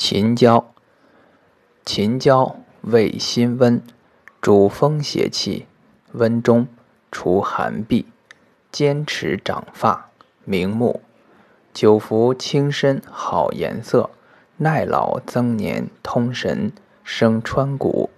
秦椒。秦椒味辛温主风邪气温中除寒痹坚持长发明目。久服轻身好颜色耐老增年通神生川谷